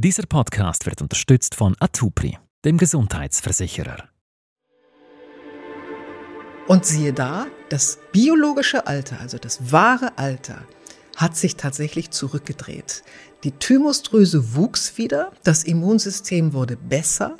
Dieser Podcast wird unterstützt von Atupri, dem Gesundheitsversicherer. Und siehe da, das biologische Alter, also das wahre Alter, hat sich tatsächlich zurückgedreht. Die Thymusdrüse wuchs wieder, das Immunsystem wurde besser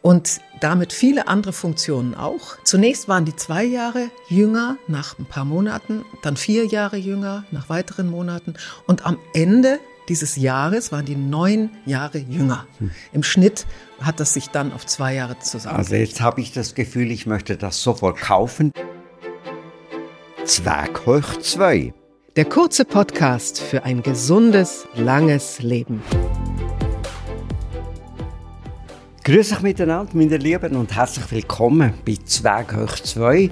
und damit viele andere Funktionen auch. Zunächst waren die zwei Jahre jünger nach ein paar Monaten, dann vier Jahre jünger nach weiteren Monaten und am Ende dieses Jahres waren die neun Jahre jünger. Hm. Im Schnitt hat das sich dann auf zwei Jahre zusammen. Also jetzt habe ich das Gefühl, ich möchte das sofort kaufen. Zwerg hoch zwei. Der kurze Podcast für ein gesundes, langes Leben. Grüß euch miteinander, meine Lieben, und herzlich willkommen bei Zwerg hoch 2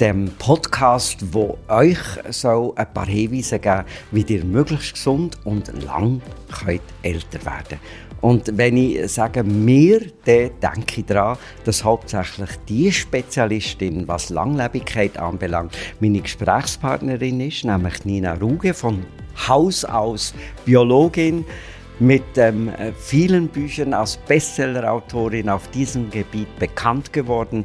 dem Podcast, wo euch so ein paar Hinweise geben, wie ihr möglichst gesund und lang könnt älter werden. Und wenn ich sage mir, dann denke ich daran, dass hauptsächlich die Spezialistin, was Langlebigkeit anbelangt, meine Gesprächspartnerin ist, nämlich Nina Ruge von Haus aus Biologin mit ähm, vielen Büchern als Bestsellerautorin auf diesem Gebiet bekannt geworden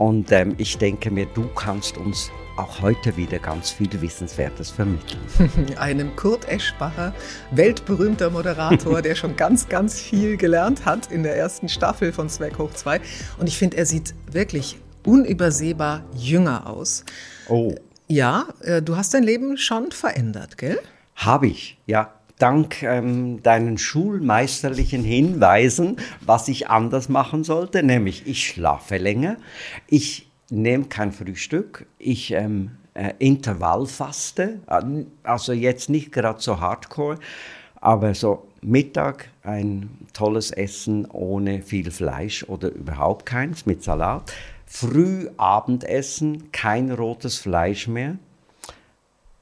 und ähm, ich denke mir, du kannst uns auch heute wieder ganz viel Wissenswertes vermitteln. Einem Kurt Eschbacher, weltberühmter Moderator, der schon ganz, ganz viel gelernt hat in der ersten Staffel von Zweck hoch 2. Und ich finde, er sieht wirklich unübersehbar jünger aus. Oh. Ja, äh, du hast dein Leben schon verändert, gell? Habe ich, ja dank ähm, deinen schulmeisterlichen Hinweisen, was ich anders machen sollte, nämlich ich schlafe länger, ich nehme kein Frühstück, ich ähm, äh, Intervallfaste, also jetzt nicht gerade so hardcore, aber so Mittag ein tolles Essen ohne viel Fleisch oder überhaupt keins mit Salat. Früh Abendessen, kein rotes Fleisch mehr.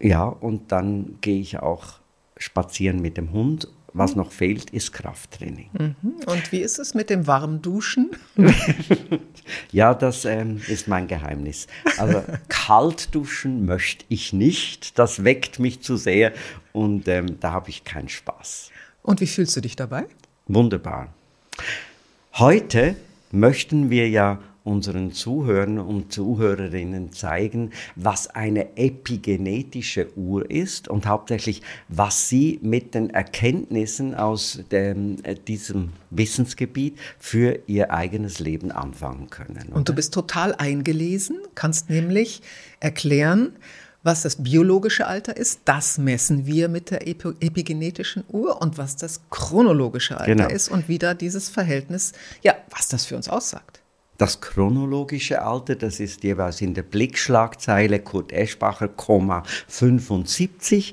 Ja, und dann gehe ich auch spazieren mit dem Hund. Was noch fehlt, ist Krafttraining. Mhm. Und wie ist es mit dem Warmduschen? ja, das ähm, ist mein Geheimnis. Also kalt duschen möchte ich nicht. Das weckt mich zu sehr und ähm, da habe ich keinen Spaß. Und wie fühlst du dich dabei? Wunderbar. Heute möchten wir ja unseren Zuhörern und Zuhörerinnen zeigen, was eine epigenetische Uhr ist und hauptsächlich, was sie mit den Erkenntnissen aus dem, äh, diesem Wissensgebiet für ihr eigenes Leben anfangen können. Oder? Und du bist total eingelesen, kannst nämlich erklären, was das biologische Alter ist, das messen wir mit der epigenetischen Uhr und was das chronologische Alter genau. ist und wie da dieses Verhältnis, ja, was das für uns aussagt. Das chronologische Alter, das ist jeweils in der Blickschlagzeile Kurt Eschbacher, 75.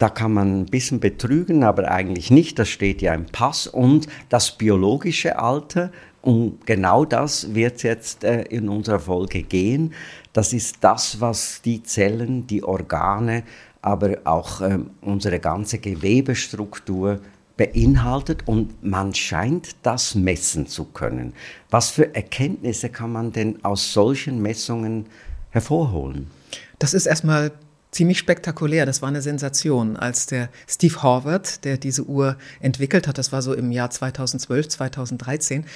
Da kann man ein bisschen betrügen, aber eigentlich nicht. Das steht ja im Pass. Und das biologische Alter, um genau das wird jetzt äh, in unserer Folge gehen. Das ist das, was die Zellen, die Organe, aber auch äh, unsere ganze Gewebestruktur beinhaltet und man scheint das messen zu können. Was für Erkenntnisse kann man denn aus solchen Messungen hervorholen? Das ist erstmal ziemlich spektakulär. Das war eine Sensation, als der Steve Horvath, der diese Uhr entwickelt hat, das war so im Jahr 2012, 2013,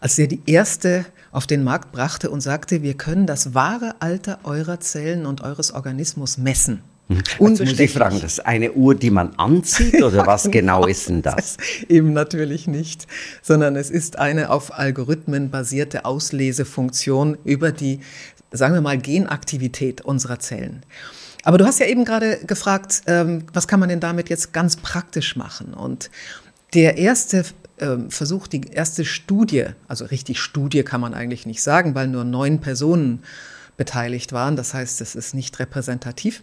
als er die erste auf den Markt brachte und sagte, wir können das wahre Alter eurer Zellen und eures Organismus messen. Jetzt muss ich fragen, das ist eine Uhr, die man anzieht oder was genau, genau ist denn das? Eben natürlich nicht, sondern es ist eine auf Algorithmen basierte Auslesefunktion über die, sagen wir mal, Genaktivität unserer Zellen. Aber du hast ja eben gerade gefragt, ähm, was kann man denn damit jetzt ganz praktisch machen? Und der erste ähm, Versuch, die erste Studie, also richtig Studie kann man eigentlich nicht sagen, weil nur neun Personen beteiligt waren. Das heißt, es ist nicht repräsentativ.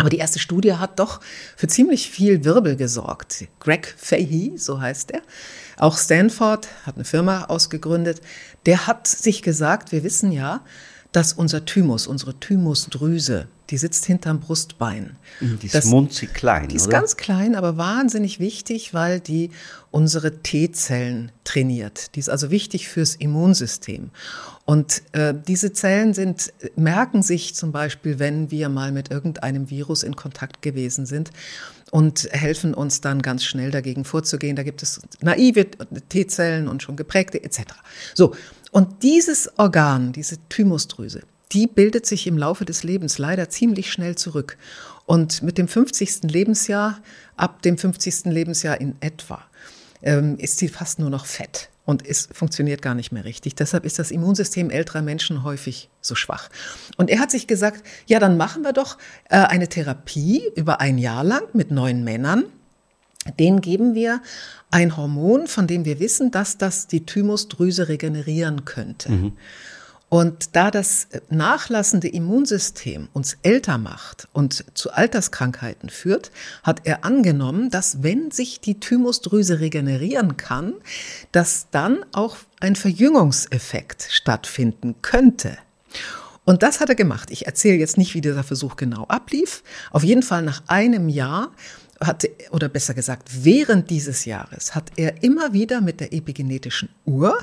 Aber die erste Studie hat doch für ziemlich viel Wirbel gesorgt. Greg Fahey, so heißt er, auch Stanford hat eine Firma ausgegründet, der hat sich gesagt, wir wissen ja, dass unser Thymus, unsere Thymusdrüse, die sitzt hinterm Brustbein. Mhm, die ist das, munzig klein, Die ist oder? ganz klein, aber wahnsinnig wichtig, weil die unsere T-Zellen trainiert. Die ist also wichtig fürs Immunsystem. Und äh, diese Zellen sind, merken sich zum Beispiel, wenn wir mal mit irgendeinem Virus in Kontakt gewesen sind und helfen uns dann ganz schnell dagegen vorzugehen. Da gibt es naive T-Zellen und schon geprägte etc. So, und dieses Organ, diese Thymusdrüse, die bildet sich im Laufe des Lebens leider ziemlich schnell zurück. Und mit dem 50. Lebensjahr, ab dem 50. Lebensjahr in etwa, ähm, ist sie fast nur noch fett und es funktioniert gar nicht mehr richtig. Deshalb ist das Immunsystem älterer Menschen häufig so schwach. Und er hat sich gesagt, ja, dann machen wir doch äh, eine Therapie über ein Jahr lang mit neun Männern. Den geben wir ein Hormon, von dem wir wissen, dass das die Thymusdrüse regenerieren könnte. Mhm. Und da das nachlassende Immunsystem uns älter macht und zu Alterskrankheiten führt, hat er angenommen, dass wenn sich die Thymusdrüse regenerieren kann, dass dann auch ein Verjüngungseffekt stattfinden könnte. Und das hat er gemacht. Ich erzähle jetzt nicht, wie dieser Versuch genau ablief. Auf jeden Fall nach einem Jahr hat, oder besser gesagt, während dieses Jahres hat er immer wieder mit der epigenetischen Uhr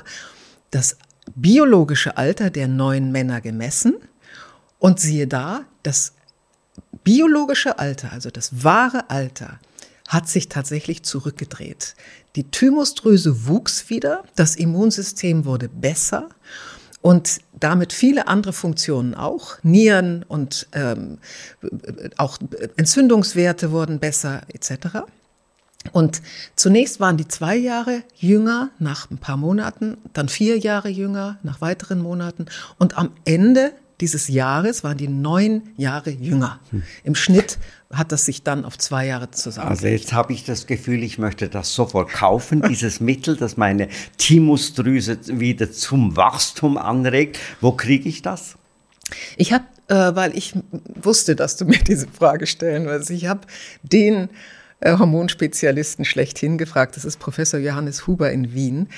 das biologische Alter der neuen Männer gemessen und siehe da, das biologische Alter, also das wahre Alter, hat sich tatsächlich zurückgedreht. Die Thymusdrüse wuchs wieder, das Immunsystem wurde besser und damit viele andere Funktionen auch. Nieren und ähm, auch Entzündungswerte wurden besser etc. Und zunächst waren die zwei Jahre jünger nach ein paar Monaten, dann vier Jahre jünger nach weiteren Monaten und am Ende dieses Jahres waren die neun Jahre jünger. Hm. Im Schnitt hat das sich dann auf zwei Jahre zusammen. Also jetzt habe ich das Gefühl, ich möchte das sofort kaufen, dieses Mittel, das meine Thymusdrüse wieder zum Wachstum anregt. Wo kriege ich das? Ich habe, äh, weil ich wusste, dass du mir diese Frage stellen wirst, ich habe den äh, Hormonspezialisten schlechthin gefragt. Das ist Professor Johannes Huber in Wien.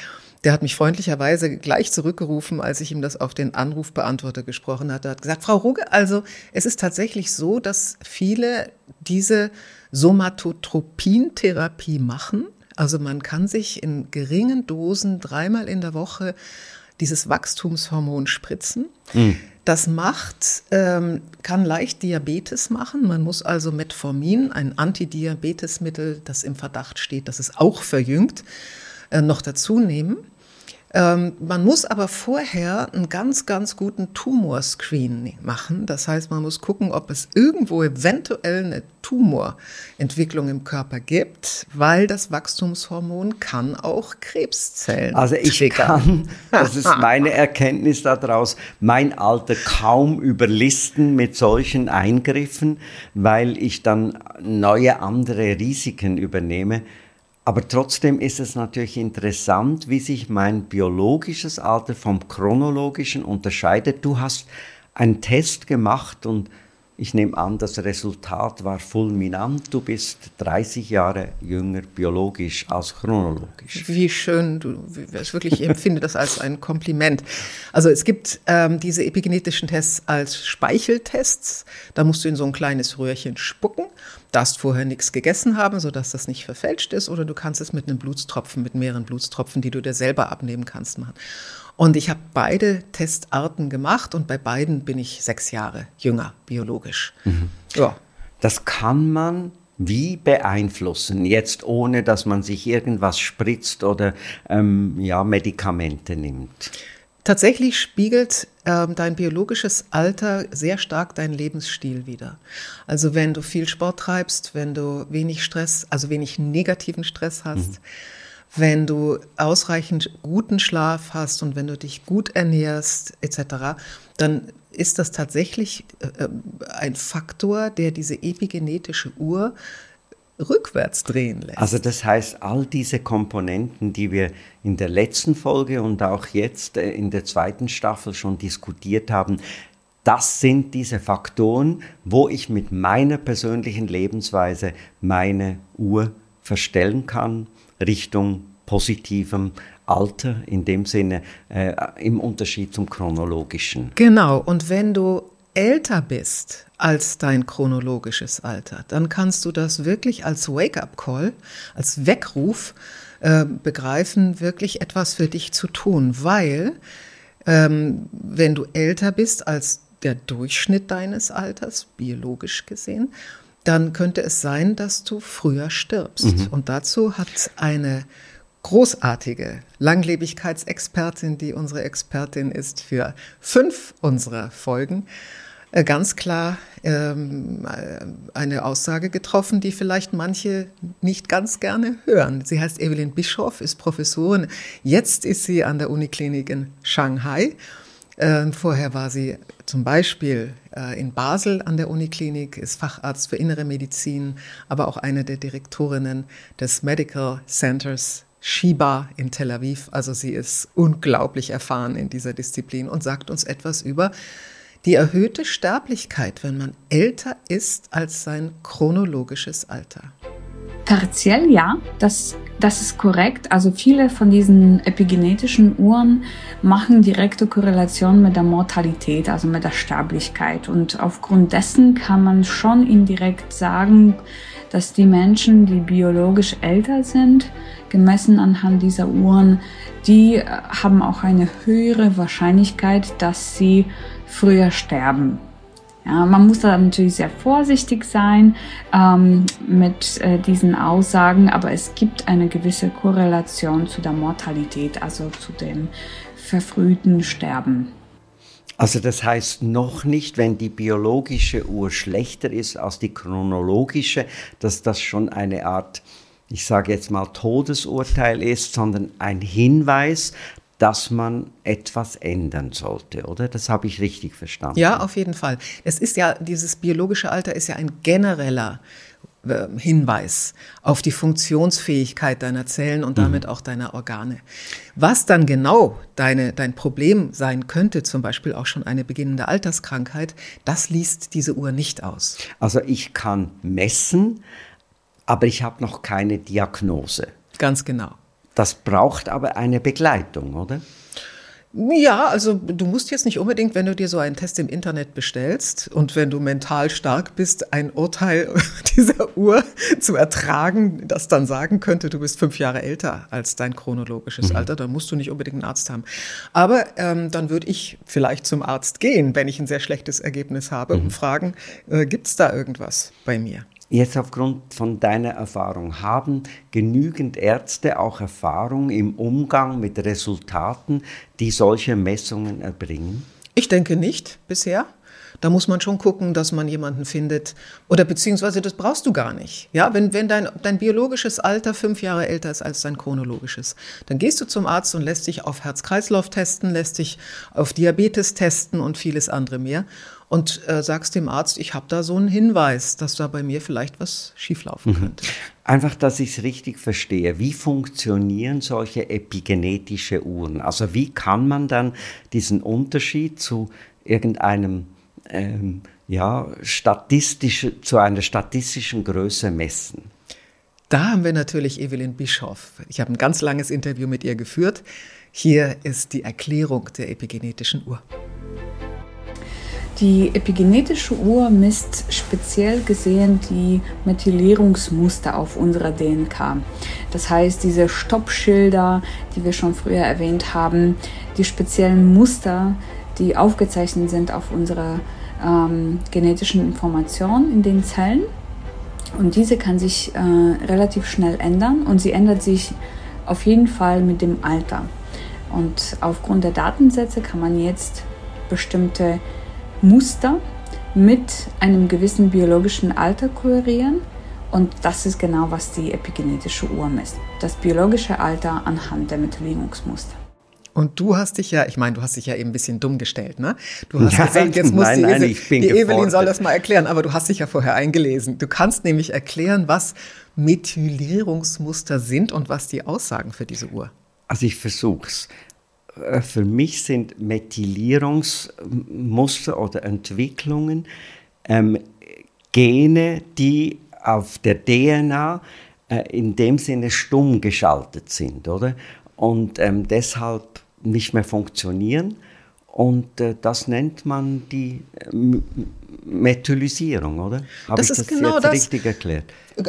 Der hat mich freundlicherweise gleich zurückgerufen, als ich ihm das auf den Anrufbeantworter gesprochen hatte. Er hat gesagt, Frau Ruge, also es ist tatsächlich so, dass viele diese Somatotropin-Therapie machen. Also man kann sich in geringen Dosen dreimal in der Woche dieses Wachstumshormon spritzen. Mhm. Das macht, ähm, kann leicht Diabetes machen. Man muss also Metformin, ein Antidiabetesmittel, das im Verdacht steht, dass es auch verjüngt, noch dazu nehmen. Ähm, man muss aber vorher einen ganz, ganz guten Tumorscreen machen. Das heißt, man muss gucken, ob es irgendwo eventuell eine Tumorentwicklung im Körper gibt, weil das Wachstumshormon kann auch Krebszellen. Also ich triggern. kann, das ist meine Erkenntnis daraus, mein Alter kaum überlisten mit solchen Eingriffen, weil ich dann neue andere Risiken übernehme. Aber trotzdem ist es natürlich interessant, wie sich mein biologisches Alter vom chronologischen unterscheidet. Du hast einen Test gemacht und ich nehme an, das Resultat war fulminant. Du bist 30 Jahre jünger biologisch als chronologisch. Wie schön, du, ich wirklich empfinde das als ein Kompliment. Also es gibt ähm, diese epigenetischen Tests als Speicheltests. Da musst du in so ein kleines Röhrchen spucken, darfst vorher nichts gegessen haben, sodass das nicht verfälscht ist, oder du kannst es mit einem Blutstropfen, mit mehreren Blutstropfen, die du dir selber abnehmen kannst, machen. Und ich habe beide Testarten gemacht und bei beiden bin ich sechs Jahre jünger, biologisch. Mhm. Ja. Das kann man wie beeinflussen, jetzt ohne dass man sich irgendwas spritzt oder ähm, ja, Medikamente nimmt? Tatsächlich spiegelt äh, dein biologisches Alter sehr stark deinen Lebensstil wider. Also wenn du viel Sport treibst, wenn du wenig Stress, also wenig negativen Stress hast, mhm wenn du ausreichend guten Schlaf hast und wenn du dich gut ernährst etc., dann ist das tatsächlich äh, ein Faktor, der diese epigenetische Uhr rückwärts drehen lässt. Also das heißt, all diese Komponenten, die wir in der letzten Folge und auch jetzt äh, in der zweiten Staffel schon diskutiert haben, das sind diese Faktoren, wo ich mit meiner persönlichen Lebensweise meine Uhr verstellen kann Richtung positivem Alter, in dem Sinne äh, im Unterschied zum chronologischen. Genau, und wenn du älter bist als dein chronologisches Alter, dann kannst du das wirklich als Wake-up-Call, als Weckruf äh, begreifen, wirklich etwas für dich zu tun, weil ähm, wenn du älter bist als der Durchschnitt deines Alters, biologisch gesehen, dann könnte es sein, dass du früher stirbst. Mhm. Und dazu hat eine großartige Langlebigkeitsexpertin, die unsere Expertin ist für fünf unserer Folgen, äh, ganz klar ähm, äh, eine Aussage getroffen, die vielleicht manche nicht ganz gerne hören. Sie heißt Evelyn Bischoff, ist Professorin. Jetzt ist sie an der Uniklinik in Shanghai. Ähm, vorher war sie zum Beispiel äh, in Basel an der Uniklinik, ist Facharzt für innere Medizin, aber auch eine der Direktorinnen des Medical Centers Shiba in Tel Aviv. Also sie ist unglaublich erfahren in dieser Disziplin und sagt uns etwas über die erhöhte Sterblichkeit, wenn man älter ist als sein chronologisches Alter. Partiell ja, das, das ist korrekt. Also viele von diesen epigenetischen Uhren machen direkte Korrelation mit der Mortalität, also mit der Sterblichkeit. Und aufgrund dessen kann man schon indirekt sagen, dass die Menschen, die biologisch älter sind, gemessen anhand dieser Uhren, die äh, haben auch eine höhere Wahrscheinlichkeit, dass sie früher sterben. Ja, man muss da natürlich sehr vorsichtig sein ähm, mit äh, diesen Aussagen, aber es gibt eine gewisse Korrelation zu der Mortalität, also zu dem verfrühten Sterben. Also das heißt noch nicht, wenn die biologische Uhr schlechter ist als die chronologische, dass das schon eine Art, ich sage jetzt mal, Todesurteil ist, sondern ein Hinweis, dass man etwas ändern sollte, oder? Das habe ich richtig verstanden. Ja, auf jeden Fall. Es ist ja, dieses biologische Alter ist ja ein genereller äh, Hinweis auf die Funktionsfähigkeit deiner Zellen und damit mhm. auch deiner Organe. Was dann genau deine, dein Problem sein könnte, zum Beispiel auch schon eine beginnende Alterskrankheit, das liest diese Uhr nicht aus. Also ich kann messen, aber ich habe noch keine Diagnose. Ganz genau. Das braucht aber eine Begleitung, oder? Ja, also du musst jetzt nicht unbedingt, wenn du dir so einen Test im Internet bestellst und wenn du mental stark bist, ein Urteil dieser Uhr zu ertragen, das dann sagen könnte, du bist fünf Jahre älter als dein chronologisches mhm. Alter, dann musst du nicht unbedingt einen Arzt haben. Aber ähm, dann würde ich vielleicht zum Arzt gehen, wenn ich ein sehr schlechtes Ergebnis habe mhm. und fragen, äh, gibt es da irgendwas bei mir? Jetzt aufgrund von deiner Erfahrung, haben genügend Ärzte auch Erfahrung im Umgang mit Resultaten, die solche Messungen erbringen? Ich denke nicht bisher. Da muss man schon gucken, dass man jemanden findet. Oder beziehungsweise das brauchst du gar nicht. Ja, wenn, wenn dein, dein biologisches Alter fünf Jahre älter ist als dein chronologisches, dann gehst du zum Arzt und lässt dich auf Herz-Kreislauf testen, lässt dich auf Diabetes testen und vieles andere mehr und äh, sagst dem Arzt, ich habe da so einen Hinweis, dass da bei mir vielleicht was schieflaufen mhm. könnte. Einfach, dass ich es richtig verstehe. Wie funktionieren solche epigenetische Uhren? Also wie kann man dann diesen Unterschied zu irgendeinem ähm, ja, statistische, zu einer statistischen Größe messen? Da haben wir natürlich Evelyn Bischoff. Ich habe ein ganz langes Interview mit ihr geführt. Hier ist die Erklärung der epigenetischen Uhr. Die epigenetische Uhr misst speziell gesehen die Methylierungsmuster auf unserer DNK. Das heißt, diese Stoppschilder, die wir schon früher erwähnt haben, die speziellen Muster, die aufgezeichnet sind auf unserer ähm, genetischen Information in den Zellen. Und diese kann sich äh, relativ schnell ändern und sie ändert sich auf jeden Fall mit dem Alter. Und aufgrund der Datensätze kann man jetzt bestimmte Muster mit einem gewissen biologischen Alter korrelieren. Und das ist genau, was die epigenetische Uhr misst. Das biologische Alter anhand der Methylierungsmuster. Und du hast dich ja, ich meine, du hast dich ja eben ein bisschen dumm gestellt, ne? Du hast nein, gesagt, jetzt muss nein, die, nein, ich bin die Evelyn soll das mal erklären, aber du hast dich ja vorher eingelesen. Du kannst nämlich erklären, was Methylierungsmuster sind und was die aussagen für diese Uhr. Also ich versuch's. Äh, für mich sind Methylierungsmuster oder Entwicklungen ähm, Gene, die auf der DNA äh, in dem Sinne stumm geschaltet sind, oder? Und ähm, deshalb nicht mehr funktionieren. Und äh, das nennt man die äh, Methylisierung, oder? Habe das ich ist das genau jetzt das. richtig erklärt?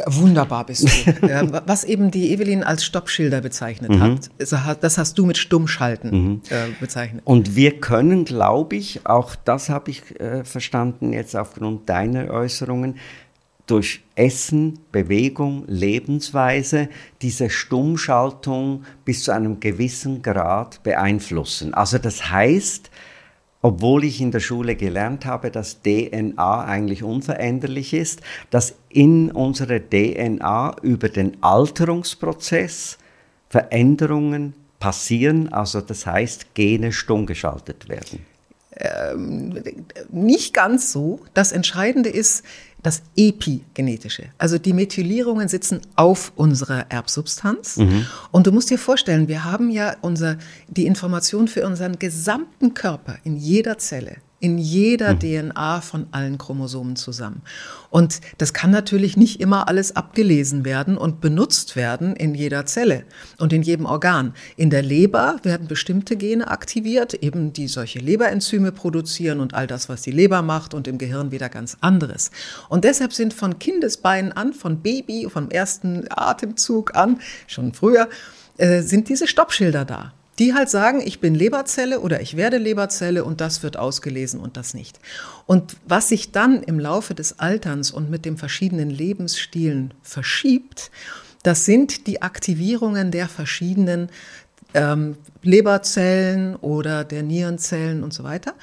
Wunderbar bist du. Was eben die Evelyn als Stoppschilder bezeichnet mhm. hat, das hast du mit Stummschalten mhm. äh, bezeichnet. Und wir können, glaube ich, auch das habe ich äh, verstanden jetzt aufgrund deiner Äußerungen, durch Essen, Bewegung, Lebensweise diese Stummschaltung bis zu einem gewissen Grad beeinflussen. Also das heißt, obwohl ich in der Schule gelernt habe, dass DNA eigentlich unveränderlich ist, dass in unserer DNA über den Alterungsprozess Veränderungen passieren, also das heißt Gene stumm geschaltet werden. Ähm, nicht ganz so. Das Entscheidende ist, das Epigenetische. Also die Methylierungen sitzen auf unserer Erbsubstanz. Mhm. Und du musst dir vorstellen, wir haben ja unser, die Information für unseren gesamten Körper in jeder Zelle in jeder mhm. DNA von allen Chromosomen zusammen. Und das kann natürlich nicht immer alles abgelesen werden und benutzt werden in jeder Zelle und in jedem Organ. In der Leber werden bestimmte Gene aktiviert, eben die solche Leberenzyme produzieren und all das, was die Leber macht und im Gehirn wieder ganz anderes. Und deshalb sind von Kindesbeinen an, von Baby, vom ersten Atemzug an, schon früher, äh, sind diese Stoppschilder da die halt sagen, ich bin Leberzelle oder ich werde Leberzelle und das wird ausgelesen und das nicht. Und was sich dann im Laufe des Alterns und mit den verschiedenen Lebensstilen verschiebt, das sind die Aktivierungen der verschiedenen ähm, Leberzellen oder der Nierenzellen und so weiter.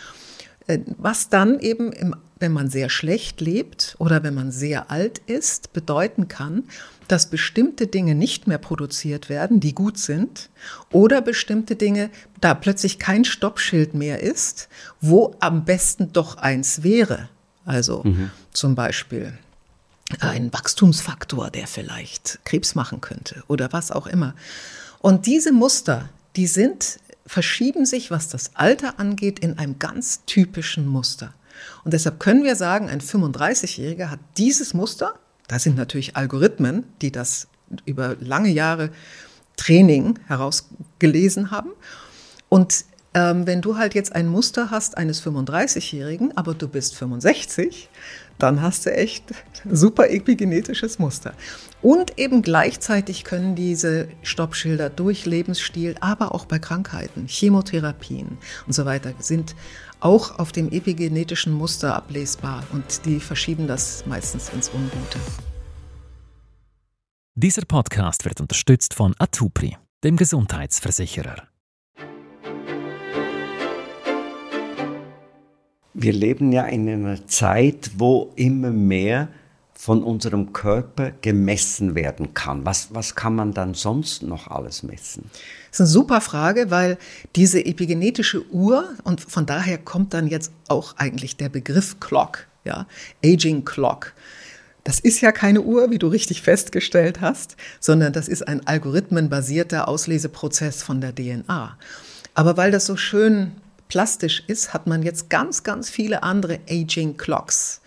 Äh, was dann eben, im, wenn man sehr schlecht lebt oder wenn man sehr alt ist, bedeuten kann, dass bestimmte Dinge nicht mehr produziert werden, die gut sind, oder bestimmte Dinge, da plötzlich kein Stoppschild mehr ist, wo am besten doch eins wäre. Also mhm. zum Beispiel ein Wachstumsfaktor, der vielleicht Krebs machen könnte oder was auch immer. Und diese Muster, die sind, verschieben sich, was das Alter angeht, in einem ganz typischen Muster. Und deshalb können wir sagen, ein 35-Jähriger hat dieses Muster da sind natürlich Algorithmen, die das über lange Jahre Training herausgelesen haben. Und ähm, wenn du halt jetzt ein Muster hast eines 35-Jährigen, aber du bist 65, dann hast du echt super epigenetisches Muster. Und eben gleichzeitig können diese Stoppschilder durch Lebensstil, aber auch bei Krankheiten, Chemotherapien und so weiter, sind auch auf dem epigenetischen Muster ablesbar und die verschieben das meistens ins Ungute. Dieser Podcast wird unterstützt von Atupri, dem Gesundheitsversicherer. Wir leben ja in einer Zeit, wo immer mehr von unserem Körper gemessen werden kann. Was, was kann man dann sonst noch alles messen? Das ist eine super Frage, weil diese epigenetische Uhr, und von daher kommt dann jetzt auch eigentlich der Begriff Clock, ja, Aging Clock. Das ist ja keine Uhr, wie du richtig festgestellt hast, sondern das ist ein algorithmenbasierter Ausleseprozess von der DNA. Aber weil das so schön plastisch ist, hat man jetzt ganz, ganz viele andere Aging Clocks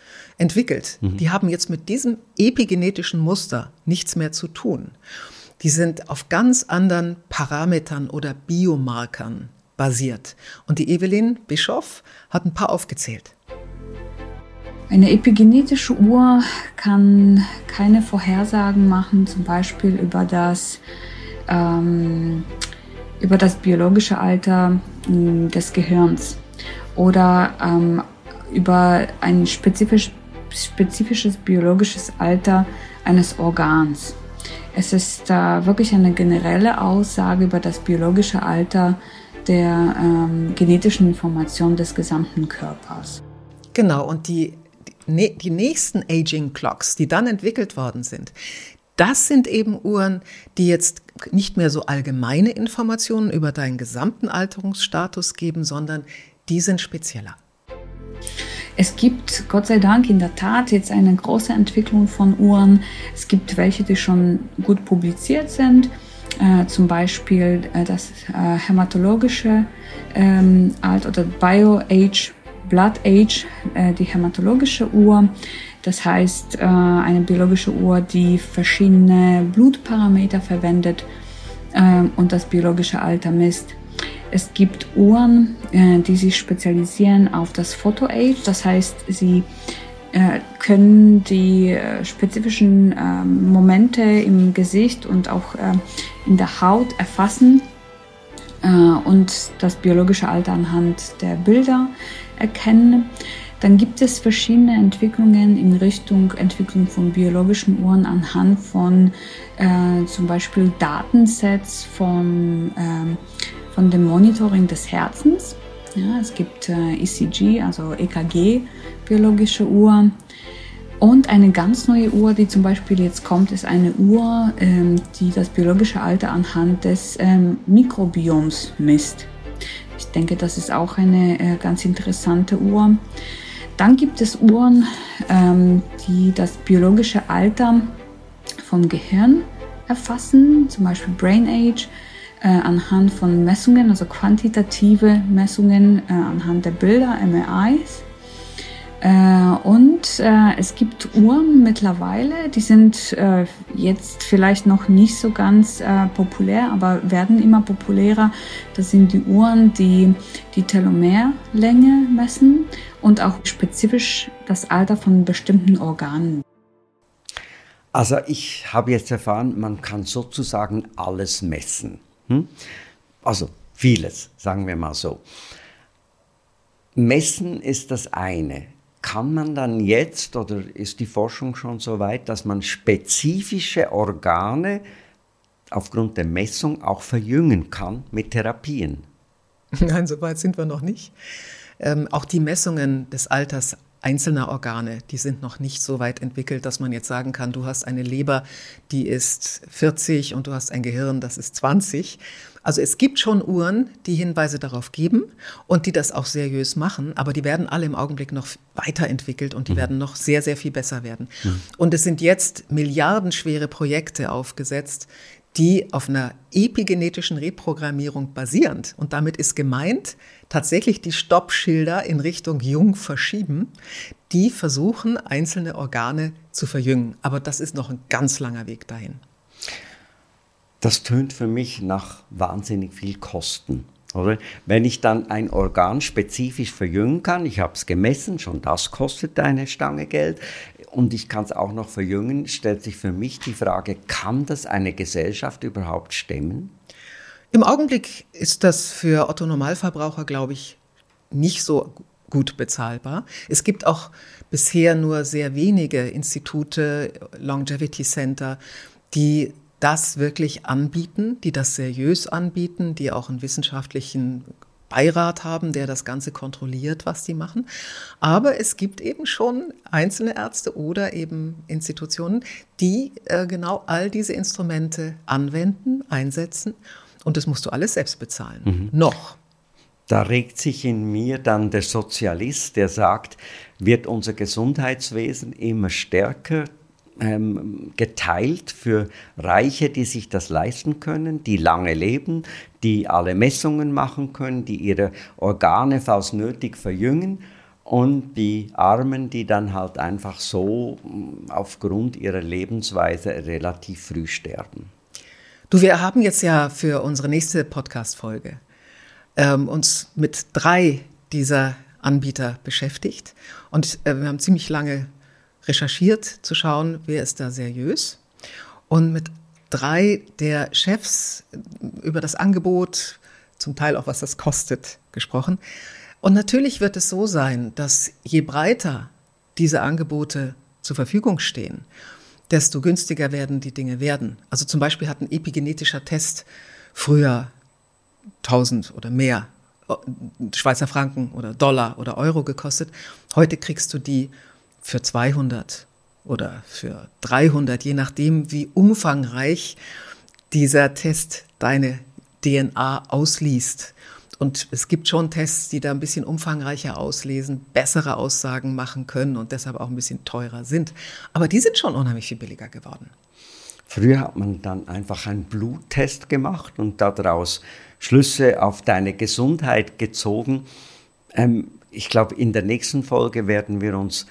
entwickelt. Mhm. Die haben jetzt mit diesem epigenetischen Muster nichts mehr zu tun die sind auf ganz anderen Parametern oder Biomarkern basiert. Und die Evelyn Bischoff hat ein paar aufgezählt. Eine epigenetische Uhr kann keine Vorhersagen machen, zum Beispiel über das, ähm, über das biologische Alter äh, des Gehirns oder ähm, über ein spezifisch, spezifisches biologisches Alter eines Organs. Es ist äh, wirklich eine generelle Aussage über das biologische Alter der ähm, genetischen Information des gesamten Körpers. Genau, und die, die, die nächsten Aging Clocks, die dann entwickelt worden sind, das sind eben Uhren, die jetzt nicht mehr so allgemeine Informationen über deinen gesamten Alterungsstatus geben, sondern die sind spezieller. Es gibt Gott sei Dank in der Tat jetzt eine große Entwicklung von Uhren. Es gibt welche, die schon gut publiziert sind. Äh, zum Beispiel äh, das äh, hämatologische ähm, Alt- oder Bio-Age, Blood Age, äh, die hämatologische Uhr, Das heißt, äh, eine biologische Uhr, die verschiedene Blutparameter verwendet äh, und das biologische Alter misst. Es gibt Uhren, äh, die sich spezialisieren auf das Photo-Age. Das heißt, sie äh, können die äh, spezifischen ähm, Momente im Gesicht und auch äh, in der Haut erfassen und das biologische Alter anhand der Bilder erkennen. Dann gibt es verschiedene Entwicklungen in Richtung Entwicklung von biologischen Uhren anhand von äh, zum Beispiel Datensets von, äh, von dem Monitoring des Herzens. Ja, es gibt äh, ECG, also EKG, biologische Uhr. Und eine ganz neue Uhr, die zum Beispiel jetzt kommt, ist eine Uhr, ähm, die das biologische Alter anhand des ähm, Mikrobioms misst. Ich denke, das ist auch eine äh, ganz interessante Uhr. Dann gibt es Uhren, ähm, die das biologische Alter vom Gehirn erfassen, zum Beispiel Brain Age äh, anhand von Messungen, also quantitative Messungen äh, anhand der Bilder, MRIs. Äh, und äh, es gibt Uhren mittlerweile, die sind äh, jetzt vielleicht noch nicht so ganz äh, populär, aber werden immer populärer. Das sind die Uhren, die die Telomerlänge messen und auch spezifisch das Alter von bestimmten Organen. Also ich habe jetzt erfahren, man kann sozusagen alles messen. Hm? Also vieles, sagen wir mal so. Messen ist das eine. Kann man dann jetzt oder ist die Forschung schon so weit, dass man spezifische Organe aufgrund der Messung auch verjüngen kann mit Therapien? Nein, so weit sind wir noch nicht. Ähm, auch die Messungen des Alters einzelner Organe, die sind noch nicht so weit entwickelt, dass man jetzt sagen kann, du hast eine Leber, die ist 40 und du hast ein Gehirn, das ist 20. Also es gibt schon Uhren, die Hinweise darauf geben und die das auch seriös machen, aber die werden alle im Augenblick noch weiterentwickelt und die mhm. werden noch sehr, sehr viel besser werden. Mhm. Und es sind jetzt milliardenschwere Projekte aufgesetzt, die auf einer epigenetischen Reprogrammierung basierend, und damit ist gemeint, tatsächlich die Stoppschilder in Richtung Jung verschieben, die versuchen, einzelne Organe zu verjüngen. Aber das ist noch ein ganz langer Weg dahin. Das tönt für mich nach wahnsinnig viel Kosten. Oder? Wenn ich dann ein Organ spezifisch verjüngen kann, ich habe es gemessen, schon das kostet eine Stange Geld und ich kann es auch noch verjüngen, stellt sich für mich die Frage, kann das eine Gesellschaft überhaupt stemmen? Im Augenblick ist das für Otto Normalverbraucher, glaube ich, nicht so gut bezahlbar. Es gibt auch bisher nur sehr wenige Institute, Longevity Center, die das wirklich anbieten, die das seriös anbieten, die auch einen wissenschaftlichen Beirat haben, der das Ganze kontrolliert, was die machen. Aber es gibt eben schon einzelne Ärzte oder eben Institutionen, die äh, genau all diese Instrumente anwenden, einsetzen. Und das musst du alles selbst bezahlen. Mhm. Noch. Da regt sich in mir dann der Sozialist, der sagt, wird unser Gesundheitswesen immer stärker ähm, geteilt für Reiche, die sich das leisten können, die lange leben, die alle Messungen machen können, die ihre Organe, falls nötig, verjüngen und die Armen, die dann halt einfach so mm, aufgrund ihrer Lebensweise relativ früh sterben. Du, wir haben jetzt ja für unsere nächste Podcast-Folge ähm, uns mit drei dieser Anbieter beschäftigt und äh, wir haben ziemlich lange recherchiert, zu schauen, wer ist da seriös. Und mit drei der Chefs über das Angebot, zum Teil auch was das kostet, gesprochen. Und natürlich wird es so sein, dass je breiter diese Angebote zur Verfügung stehen, desto günstiger werden die Dinge werden. Also zum Beispiel hat ein epigenetischer Test früher 1000 oder mehr äh, Schweizer Franken oder Dollar oder Euro gekostet. Heute kriegst du die für 200 oder für 300, je nachdem, wie umfangreich dieser Test deine DNA ausliest. Und es gibt schon Tests, die da ein bisschen umfangreicher auslesen, bessere Aussagen machen können und deshalb auch ein bisschen teurer sind. Aber die sind schon unheimlich viel billiger geworden. Früher hat man dann einfach einen Bluttest gemacht und daraus Schlüsse auf deine Gesundheit gezogen. Ähm, ich glaube, in der nächsten Folge werden wir uns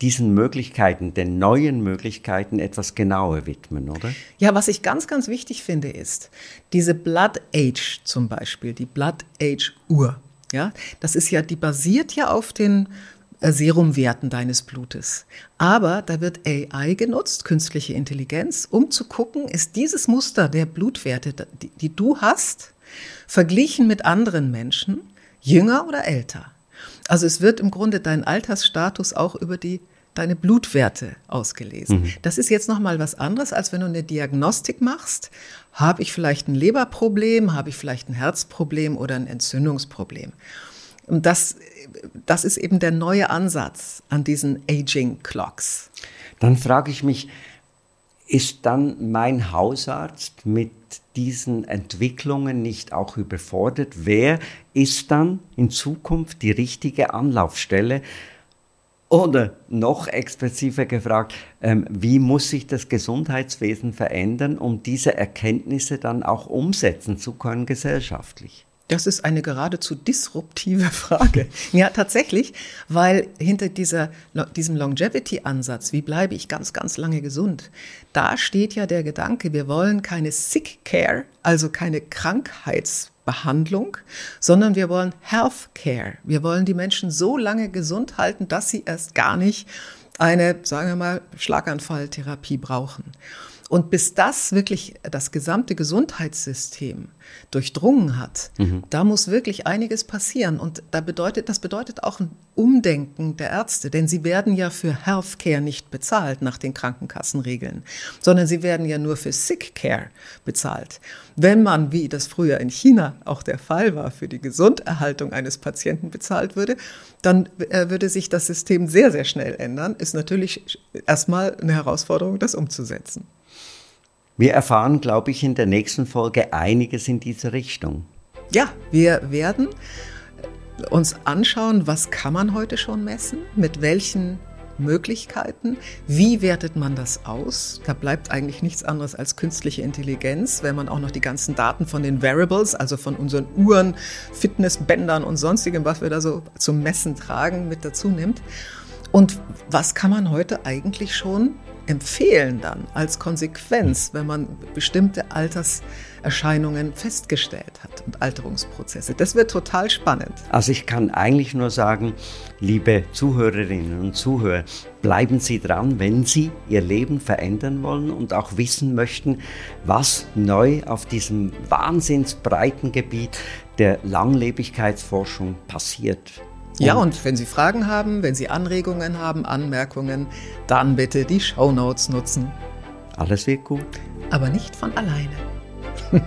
diesen Möglichkeiten, den neuen Möglichkeiten etwas genauer widmen, oder? Ja, was ich ganz, ganz wichtig finde, ist diese Blood Age zum Beispiel, die Blood Age Uhr. Ja, das ist ja, die basiert ja auf den äh, Serumwerten deines Blutes. Aber da wird AI genutzt, künstliche Intelligenz, um zu gucken, ist dieses Muster der Blutwerte, die, die du hast, verglichen mit anderen Menschen, jünger oder älter. Also es wird im Grunde dein Altersstatus auch über die deine Blutwerte ausgelesen. Mhm. Das ist jetzt noch mal was anderes, als wenn du eine Diagnostik machst. Habe ich vielleicht ein Leberproblem, habe ich vielleicht ein Herzproblem oder ein Entzündungsproblem? Und das, das ist eben der neue Ansatz an diesen Aging Clocks. Dann frage ich mich, ist dann mein Hausarzt mit diesen Entwicklungen nicht auch überfordert? Wer ist dann in Zukunft die richtige Anlaufstelle? Oder noch expliziter gefragt, ähm, wie muss sich das Gesundheitswesen verändern, um diese Erkenntnisse dann auch umsetzen zu können gesellschaftlich? Das ist eine geradezu disruptive Frage. Ja, tatsächlich, weil hinter dieser, diesem Longevity-Ansatz, wie bleibe ich ganz, ganz lange gesund, da steht ja der Gedanke, wir wollen keine Sick Care, also keine Krankheitsbehandlung, sondern wir wollen Health Care. Wir wollen die Menschen so lange gesund halten, dass sie erst gar nicht eine, sagen wir mal, Schlaganfalltherapie brauchen. Und bis das wirklich das gesamte Gesundheitssystem durchdrungen hat, mhm. da muss wirklich einiges passieren. Und da bedeutet, das bedeutet auch ein Umdenken der Ärzte, denn sie werden ja für Healthcare nicht bezahlt nach den Krankenkassenregeln, sondern sie werden ja nur für Sick Care bezahlt. Wenn man, wie das früher in China auch der Fall war, für die Gesunderhaltung eines Patienten bezahlt würde, dann äh, würde sich das System sehr, sehr schnell ändern. Ist natürlich erstmal eine Herausforderung, das umzusetzen. Wir erfahren, glaube ich, in der nächsten Folge einiges in diese Richtung. Ja, wir werden uns anschauen, was kann man heute schon messen, mit welchen Möglichkeiten, wie wertet man das aus? Da bleibt eigentlich nichts anderes als künstliche Intelligenz, wenn man auch noch die ganzen Daten von den Variables, also von unseren Uhren, Fitnessbändern und sonstigem, was wir da so zum Messen tragen, mit dazu nimmt. Und was kann man heute eigentlich schon empfehlen dann als Konsequenz, wenn man bestimmte Alterserscheinungen festgestellt hat und Alterungsprozesse. Das wird total spannend. Also ich kann eigentlich nur sagen, liebe Zuhörerinnen und Zuhörer, bleiben Sie dran, wenn Sie Ihr Leben verändern wollen und auch wissen möchten, was neu auf diesem wahnsinnsbreiten Gebiet der Langlebigkeitsforschung passiert. Ja, und wenn Sie Fragen haben, wenn Sie Anregungen haben, Anmerkungen, dann bitte die Show Notes nutzen. Alles wird gut. Aber nicht von alleine.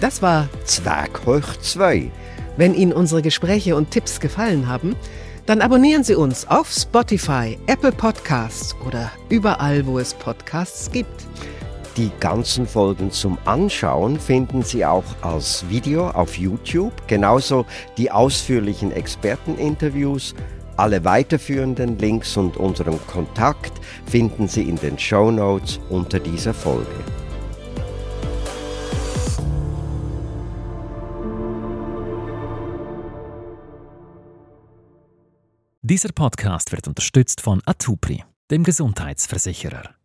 das war Zwerg hoch 2. Wenn Ihnen unsere Gespräche und Tipps gefallen haben, dann abonnieren Sie uns auf Spotify, Apple Podcasts oder überall, wo es Podcasts gibt. Die ganzen Folgen zum Anschauen finden Sie auch als Video auf YouTube, genauso die ausführlichen Experteninterviews. Alle weiterführenden Links und unseren Kontakt finden Sie in den Show Notes unter dieser Folge. Dieser Podcast wird unterstützt von Atupri, dem Gesundheitsversicherer.